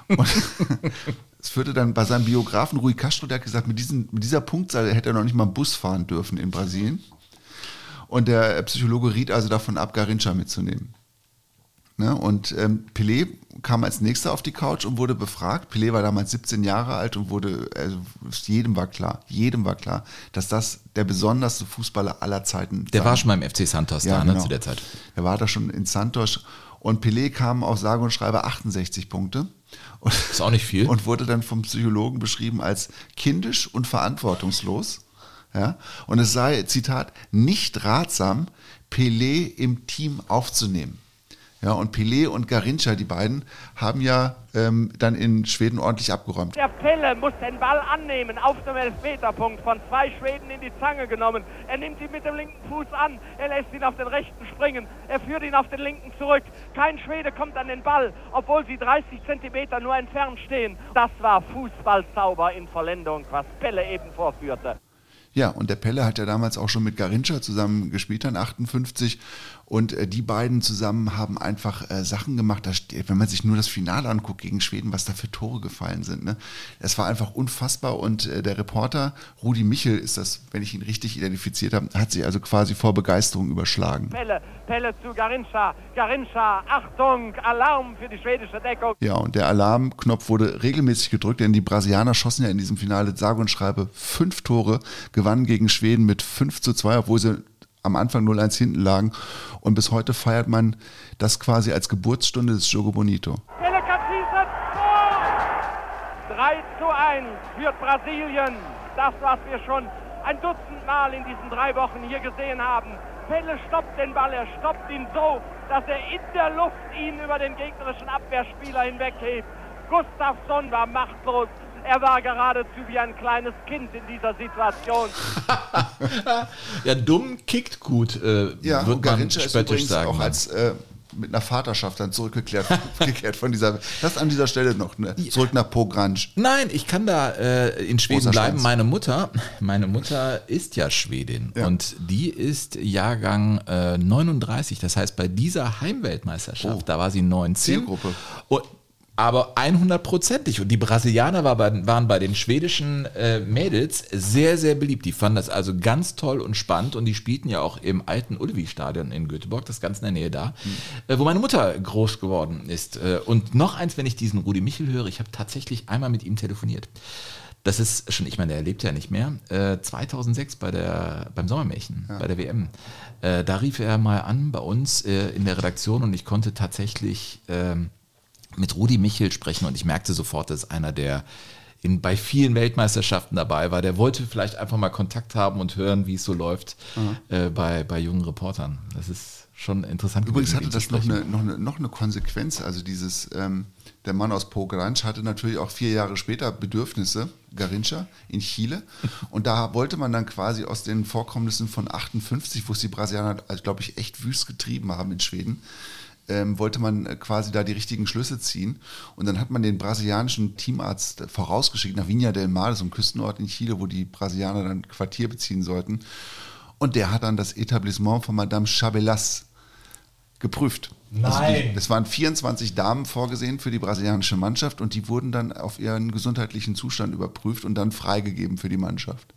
Und es führte dann bei seinem Biografen Rui Castro, der hat gesagt, mit, diesen, mit dieser Punktzahl hätte er noch nicht mal einen Bus fahren dürfen in Brasilien. Und der Psychologe riet also davon ab, Garincha mitzunehmen. Ne? Und ähm, Pelé kam als nächster auf die Couch und wurde befragt. Pelé war damals 17 Jahre alt und wurde, also jedem war klar, jedem war klar, dass das der besonderste Fußballer aller Zeiten Der war schon beim FC Santos da, ne, genau. zu der Zeit. Er war da schon in Santos und Pelé kam auf sage und schreibe 68 Punkte. Und, Ist auch nicht viel. Und wurde dann vom Psychologen beschrieben als kindisch und verantwortungslos. Ja? Und es sei, Zitat, nicht ratsam, Pelé im Team aufzunehmen. Ja, und Pelé und Garincha, die beiden, haben ja ähm, dann in Schweden ordentlich abgeräumt. Der Pelle muss den Ball annehmen auf dem Elfmeterpunkt. Von zwei Schweden in die Zange genommen. Er nimmt ihn mit dem linken Fuß an. Er lässt ihn auf den rechten springen. Er führt ihn auf den linken zurück. Kein Schwede kommt an den Ball, obwohl sie 30 Zentimeter nur entfernt stehen. Das war Fußballzauber in Vollendung, was Pelle eben vorführte. Ja, und der Pelle hat ja damals auch schon mit Garincha zusammen gespielt, dann 58. Und äh, die beiden zusammen haben einfach äh, Sachen gemacht, da steht, wenn man sich nur das Finale anguckt gegen Schweden, was da für Tore gefallen sind. Ne? Es war einfach unfassbar. Und äh, der Reporter Rudi Michel ist das, wenn ich ihn richtig identifiziert habe, hat sich also quasi vor Begeisterung überschlagen. Pelle, Pelle zu Garincha. Garincha, Achtung, Alarm für die schwedische Deckung. Ja, und der Alarmknopf wurde regelmäßig gedrückt, denn die Brasilianer schossen ja in diesem Finale sage und schreibe fünf Tore, gewannen gegen Schweden mit 5 zu 2, obwohl sie am Anfang 0-1 hinten lagen. Und bis heute feiert man das quasi als Geburtsstunde des Jogo Bonito. Pelle kann schießen. Tor! 3 zu 1 führt Brasilien. Das, was wir schon ein Dutzend Mal in diesen drei Wochen hier gesehen haben. Pelle stoppt den Ball, er stoppt ihn so, dass er in der Luft ihn über den gegnerischen Abwehrspieler hinweghebt. Gustafsson war machtlos. Er war geradezu wie ein kleines Kind in dieser Situation. Ja, dumm kickt gut, äh, Ja, wird man spöttisch sagen. auch als äh, mit einer Vaterschaft dann zurückgekehrt gekehrt von dieser. Das an dieser Stelle noch, ne? Zurück nach Pogrange. Nein, ich kann da äh, in Schweden bleiben. Meine Mutter, meine Mutter ist ja Schwedin Ja. und die ist Jahrgang äh, 39. Das heißt, bei dieser Heimweltmeisterschaft, Oh. da war sie 19. Zielgruppe. Und, aber 100%ig. Und die Brasilianer war bei, waren bei den schwedischen äh, Mädels sehr, sehr beliebt. Die fanden das also ganz toll und spannend und die spielten ja auch im alten Ullevi-Stadion in Göteborg, das ganz in der Nähe da, äh, wo meine Mutter groß geworden ist. Äh, und noch eins, wenn ich diesen Rudi Michel höre, ich habe tatsächlich einmal mit ihm telefoniert. Das ist schon, ich meine, der lebt ja nicht mehr. Äh, 2006 bei der, beim Sommermärchen, bei der WM. Äh, da rief er mal an bei uns äh, in der Redaktion und ich konnte tatsächlich ähm, mit Rudi Michel sprechen und ich merkte sofort, das ist einer der in, bei vielen Weltmeisterschaften dabei war. Der wollte vielleicht einfach mal Kontakt haben und hören, wie es so läuft äh, bei, bei jungen Reportern. Das ist schon interessant. Übrigens gewesen, hatte das noch eine, noch, eine, noch eine Konsequenz. Also dieses, ähm, der Mann aus Pogranch hatte natürlich auch vier Jahre später Bedürfnisse, Garincha, in Chile. Und da wollte man dann quasi aus den Vorkommnissen von 58, wo es die Brasilianer, also, glaube ich, echt wüst getrieben haben in Schweden, ähm, wollte man quasi da die richtigen Schlüsse ziehen. Und dann hat man den brasilianischen Teamarzt vorausgeschickt nach Viña del Mar, das ist ein Küstenort in Chile, wo die Brasilianer dann Quartier beziehen sollten. Und der hat dann das Etablissement von Madame Chabelas geprüft. Also die, es waren 24 Damen vorgesehen für die brasilianische Mannschaft und die wurden dann auf ihren gesundheitlichen Zustand überprüft und dann freigegeben für die Mannschaft.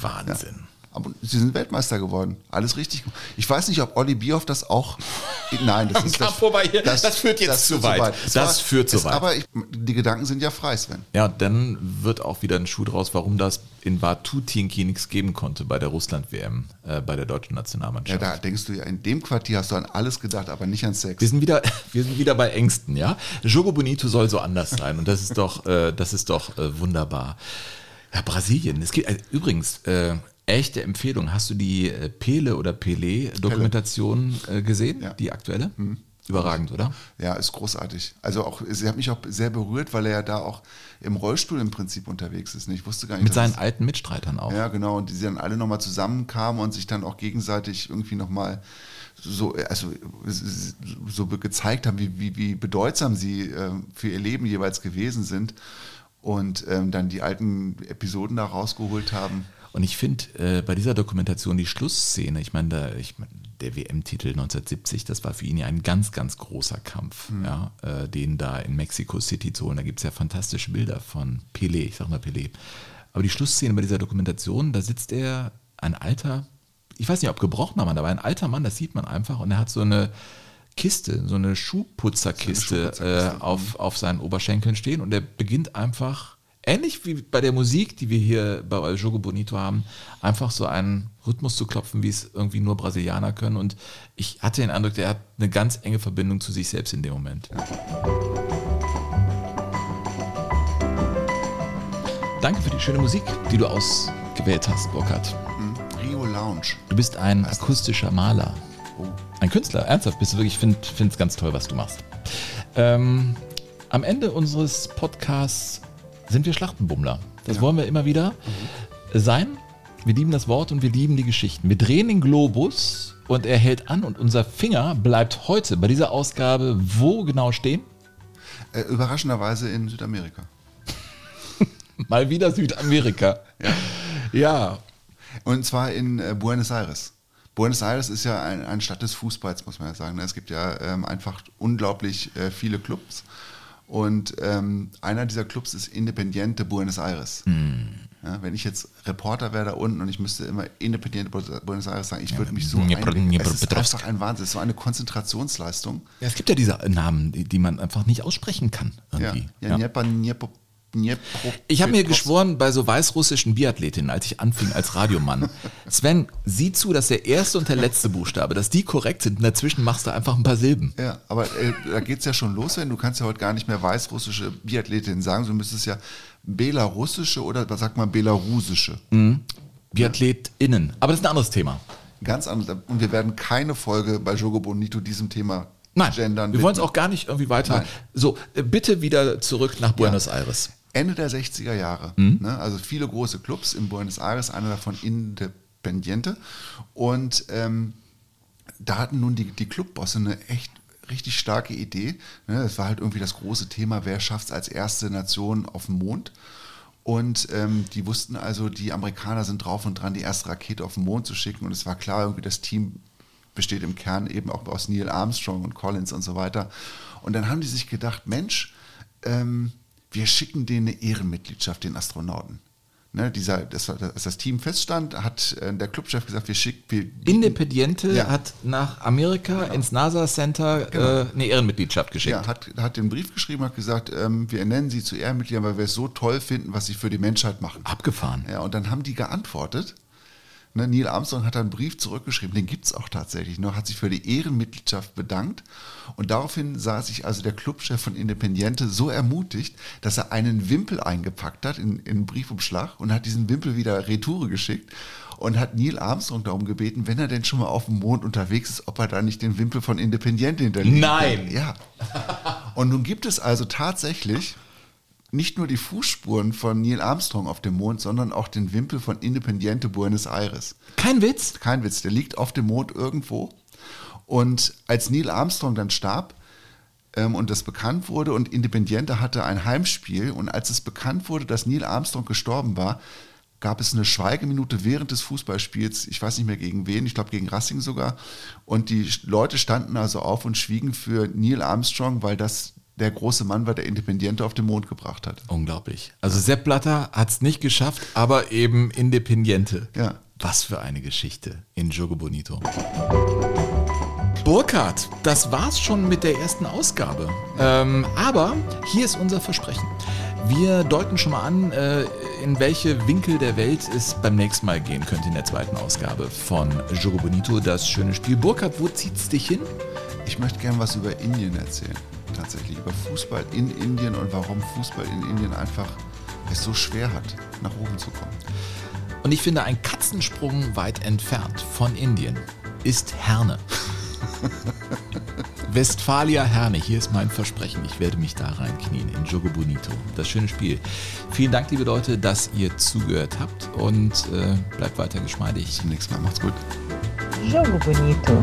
Wahnsinn. Aber sie sind Weltmeister geworden. Alles richtig. Ich weiß nicht, ob Olli Bierhoff das auch. Nein, das ist vorbei hier. Das führt jetzt zu weit. Es Das führt zu es, weit. Aber ich, die Gedanken sind ja frei, Sven. Ja, dann wird auch wieder ein Schuh draus, warum das in Vatutinki nichts geben konnte bei der Russland-WM, äh, bei der deutschen Ja, Nationalmannschaft. da denkst du ja, in dem Quartier hast du an alles gedacht, aber nicht an Sex. Wir sind wieder, wir sind wieder bei Ängsten, ja. Jogo Bonito soll so anders sein und das ist doch, äh, das ist doch äh, wunderbar. Ja, Brasilien. Es gibt äh, übrigens äh, echte Empfehlung. Hast du die äh, Pele oder Pelé-Dokumentation äh, gesehen? Ja. Die aktuelle? Überragend, oder? Ja, ist großartig. Also auch, sie hat mich auch sehr berührt, weil er ja da auch im Rollstuhl im Prinzip unterwegs ist. Ich wusste gar nicht, Mit seinen alten Mitstreitern auch. Ja, genau. Und die dann alle nochmal zusammenkamen und sich dann auch gegenseitig irgendwie nochmal so, also, so gezeigt haben, wie, wie, wie bedeutsam sie ähm, für ihr Leben jeweils gewesen sind. Und ähm, dann die alten Episoden da rausgeholt haben. Und ich finde äh, bei dieser Dokumentation die Schlussszene, ich meine, ich mein, der WM-Titel 1970, das war für ihn ja ein ganz, ganz großer Kampf, ja, äh, den da in Mexico City zu holen. Da gibt es ja fantastische Bilder von Pelé, ich sag mal Pelé. Aber die Schlussszene bei dieser Dokumentation, da sitzt er, ein alter, ich weiß nicht, ob gebrochener Mann, aber ein alter Mann, das sieht man einfach, und er hat so eine Kiste, so eine Schuhputzerkiste, So eine Schuhputzerkiste, äh, auf, auf seinen Oberschenkeln stehen. Und er beginnt einfach, ähnlich wie bei der Musik, die wir hier bei El Jogo Bonito haben, einfach so einen Rhythmus zu klopfen, wie es irgendwie nur Brasilianer können. Und ich hatte den Eindruck, der hat eine ganz enge Verbindung zu sich selbst in dem Moment. Danke für die schöne Musik, die du ausgewählt hast, Burkhard. Rio Lounge. Du bist ein akustischer Maler. Oh. Ein Künstler, ernsthaft bist du wirklich. Ich finde es ganz toll, was du machst. Ähm, am Ende unseres Podcasts sind wir Schlachtenbummler. Das wollen wir immer wieder sein. Wir lieben das Wort und wir lieben die Geschichten. Wir drehen den Globus und er hält an und unser Finger bleibt heute bei dieser Ausgabe wo genau stehen? Äh, überraschenderweise in Südamerika. Mal wieder Südamerika. Ja. Und zwar in äh, Buenos Aires. Buenos Aires ist ja ein, eine Stadt des Fußballs, muss man ja sagen. ne? Es gibt ja ähm, einfach unglaublich äh, viele Clubs. Und ähm, einer dieser Clubs ist Independiente Buenos Aires. Ja, wenn ich jetzt Reporter wäre da unten und ich müsste immer Independiente Buenos Aires sagen, ich würde mich so Dnipro- einlegen. Es ist einfach ein Wahnsinn. Es ist so eine Konzentrationsleistung. ja. Es gibt ja diese Namen, die, die man einfach nicht aussprechen kann. Ja, Irgendwie. ja, Dnieper- Dnieper- Dniepro- Ich habe mir geschworen bei so weißrussischen Biathletinnen, als ich anfing als Radiomann. Sven, sieh zu, dass der erste und der letzte Buchstabe, dass die korrekt sind und dazwischen machst du einfach ein paar Silben. Ja, aber äh, da geht es ja schon los, wenn du kannst ja heute gar nicht mehr weißrussische Biathletin sagen, du müsstest ja belarussische oder was sagt man belarusische. BiathletInnen. Aber das ist ein anderes Thema. Ganz anders. Und wir werden keine Folge bei Jogo Bonito diesem Thema Nein, gendern. wir wollen es auch gar nicht irgendwie weiter. Nein. So, äh, bitte wieder zurück nach Buenos Aires. Ende der 60er Jahre. Mhm. Ne? Also viele große Clubs in Buenos Aires, einer davon Independiente. Und ähm, da hatten nun die, die Clubbosse eine echt richtig starke Idee. Ne? Es war halt irgendwie das große Thema, wer schafft es als erste Nation auf dem Mond. Und ähm, die wussten also, die Amerikaner sind drauf und dran, die erste Rakete auf den Mond zu schicken. Und es war klar, irgendwie das Team besteht im Kern eben auch aus Neil Armstrong und Collins und so weiter. Und dann haben die sich gedacht, Mensch, ähm, wir schicken denen eine Ehrenmitgliedschaft, den Astronauten. Ne, dieser, das, als das Team feststand, hat äh, der Clubchef gesagt, wir schicken, wir Independiente Ja. hat nach Amerika ins NASA Center Genau. äh, eine Ehrenmitgliedschaft geschickt. Ja, hat, hat den Brief geschrieben, hat gesagt, ähm, wir ernennen sie zu Ehrenmitgliedern, weil wir es so toll finden, was sie für die Menschheit machen. Abgefahren. Ja, und dann haben die geantwortet Ne, Neil Armstrong hat einen Brief zurückgeschrieben, den gibt es auch tatsächlich noch, hat sich für die Ehrenmitgliedschaft bedankt und daraufhin sah sich also der Clubchef von Independiente so ermutigt, dass er einen Wimpel eingepackt hat in, in einen Briefumschlag und hat diesen Wimpel wieder retour geschickt und hat Neil Armstrong darum gebeten, wenn er denn schon mal auf dem Mond unterwegs ist, ob er da nicht den Wimpel von Independiente hinterlegt. Nein! Ja. Und nun gibt es also tatsächlich nicht nur die Fußspuren von Neil Armstrong auf dem Mond, sondern auch den Wimpel von Independiente Buenos Aires. Kein Witz? Kein Witz, der liegt auf dem Mond irgendwo. Und als Neil Armstrong dann starb ähm, und das bekannt wurde und Independiente hatte ein Heimspiel und als es bekannt wurde, dass Neil Armstrong gestorben war, gab es eine Schweigeminute während des Fußballspiels, ich weiß nicht mehr gegen wen, ich glaube gegen Racing sogar. Und die Leute standen also auf und schwiegen für Neil Armstrong, weil das der große Mann war, der Independiente auf den Mond gebracht hat. Unglaublich. Also Sepp Blatter hat es nicht geschafft, aber eben Independiente. Ja. Was für eine Geschichte in Jogo Bonito. Burkhard, das war's schon mit der ersten Ausgabe. Ähm, aber hier ist unser Versprechen. Wir deuten schon mal an, äh, in welche Winkel der Welt es beim nächsten Mal gehen könnte in der zweiten Ausgabe von Jogo Bonito, das schöne Spiel. Burkhard, wo zieht's dich hin? Ich möchte gerne was über Indien erzählen. Tatsächlich über Fußball in Indien und warum Fußball in Indien einfach es so schwer hat, nach oben zu kommen. Und ich finde, ein Katzensprung weit entfernt von Indien ist Herne. Westfalia Herne, hier ist mein Versprechen. Ich werde mich da reinknien in Jogo Bonito. Das schöne Spiel. Vielen Dank, liebe Leute, dass ihr zugehört habt und äh, bleibt weiter geschmeidig. Zum nächsten Mal. Macht's gut. Jogo Bonito.